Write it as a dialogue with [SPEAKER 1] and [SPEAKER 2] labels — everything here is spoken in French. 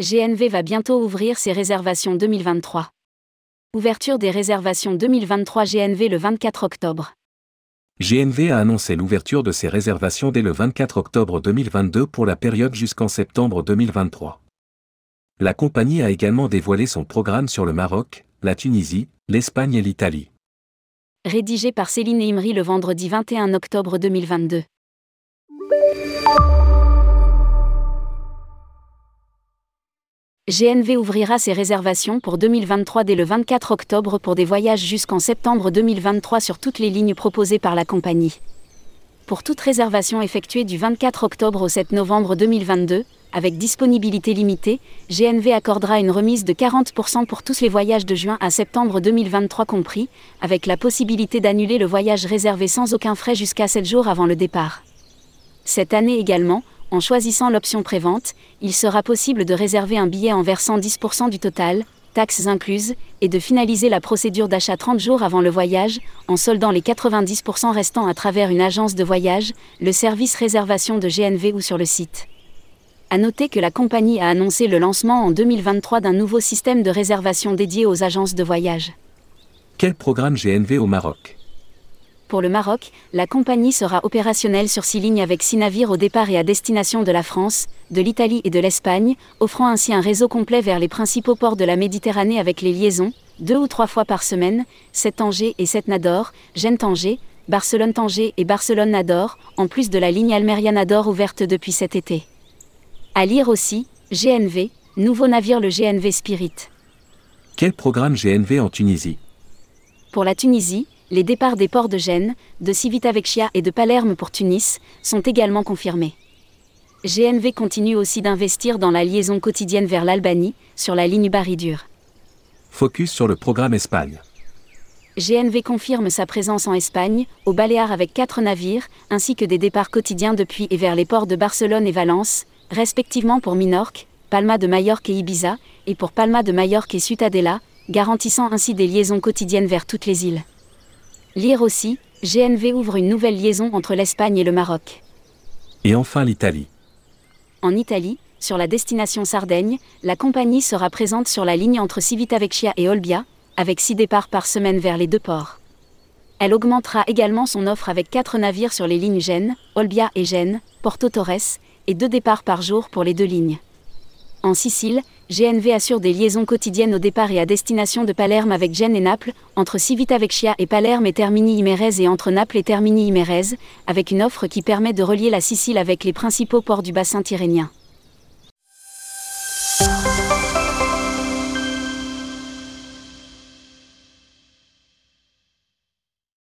[SPEAKER 1] GNV va bientôt ouvrir ses réservations 2023. Ouverture des réservations 2023 GNV le 24 octobre.
[SPEAKER 2] GNV a annoncé l'ouverture de ses réservations dès le 24 octobre 2022 pour la période jusqu'en septembre 2023. La compagnie a également dévoilé son programme sur le Maroc, la Tunisie, l'Espagne et l'Italie.
[SPEAKER 1] Rédigé par Céline Imri le vendredi 21 octobre 2022. GNV ouvrira ses réservations pour 2023 dès le 24 octobre pour des voyages jusqu'en septembre 2023 sur toutes les lignes proposées par la compagnie. Pour toute réservation effectuée du 24 octobre au 7 novembre 2022, avec disponibilité limitée, GNV accordera une remise de 40% pour tous les voyages de juin à septembre 2023 compris, avec la possibilité d'annuler le voyage réservé sans aucun frais jusqu'à 7 jours avant le départ. Cette année également, en choisissant l'option prévente, il sera possible de réserver un billet en versant 10% du total, taxes incluses, et de finaliser la procédure d'achat 30 jours avant le voyage, en soldant les 90% restants à travers une agence de voyage, le service réservation de GNV ou sur le site. À noter que la compagnie a annoncé le lancement en 2023 d'un nouveau système de réservation dédié aux agences de voyage.
[SPEAKER 2] Quel programme GNV au Maroc?
[SPEAKER 1] Pour le Maroc, la compagnie sera opérationnelle sur six lignes avec six navires au départ et à destination de la France, de l'Italie et de l'Espagne, offrant ainsi un réseau complet vers les principaux ports de la Méditerranée avec les liaisons, deux ou trois fois par semaine, 7 Tanger et 7 Nador, Gênes-Tanger, Barcelone-Tanger et Barcelone-Nador, en plus de la ligne Almeria-Nador ouverte depuis cet été. À lire aussi, GNV, nouveau navire le GNV Spirit.
[SPEAKER 2] Quel programme GNV en Tunisie?
[SPEAKER 1] Pour la Tunisie, les départs des ports de Gênes, de Civitavecchia et de Palerme pour Tunis sont également confirmés. GNV continue aussi d'investir dans la liaison quotidienne vers l'Albanie, sur la ligne Baridur.
[SPEAKER 2] Focus sur le programme Espagne.
[SPEAKER 1] GNV confirme sa présence en Espagne, au Baléares avec quatre navires, ainsi que des départs quotidiens depuis et vers les ports de Barcelone et Valence, respectivement pour Minorque, Palma de Majorque et Ibiza, et pour Palma de Majorque et Ciutadella, garantissant ainsi des liaisons quotidiennes vers toutes les îles. Lire aussi, GNV ouvre une nouvelle liaison entre l'Espagne et le Maroc.
[SPEAKER 2] Et enfin l'Italie.
[SPEAKER 1] En Italie, sur la destination Sardaigne, la compagnie sera présente sur la ligne entre Civitavecchia et Olbia, avec six départs par semaine vers les deux ports. Elle augmentera également son offre avec quatre navires sur les lignes Gênes, Olbia et Gênes, Porto Torres, et deux départs par jour pour les deux lignes. En Sicile, GNV assure des liaisons quotidiennes au départ et à destination de Palerme avec Gênes et Naples, entre Civitavecchia et Palerme et Termini Imerese et entre Naples et Termini Imerese, avec une offre qui permet de relier la Sicile avec les principaux ports du bassin tyrrhénien.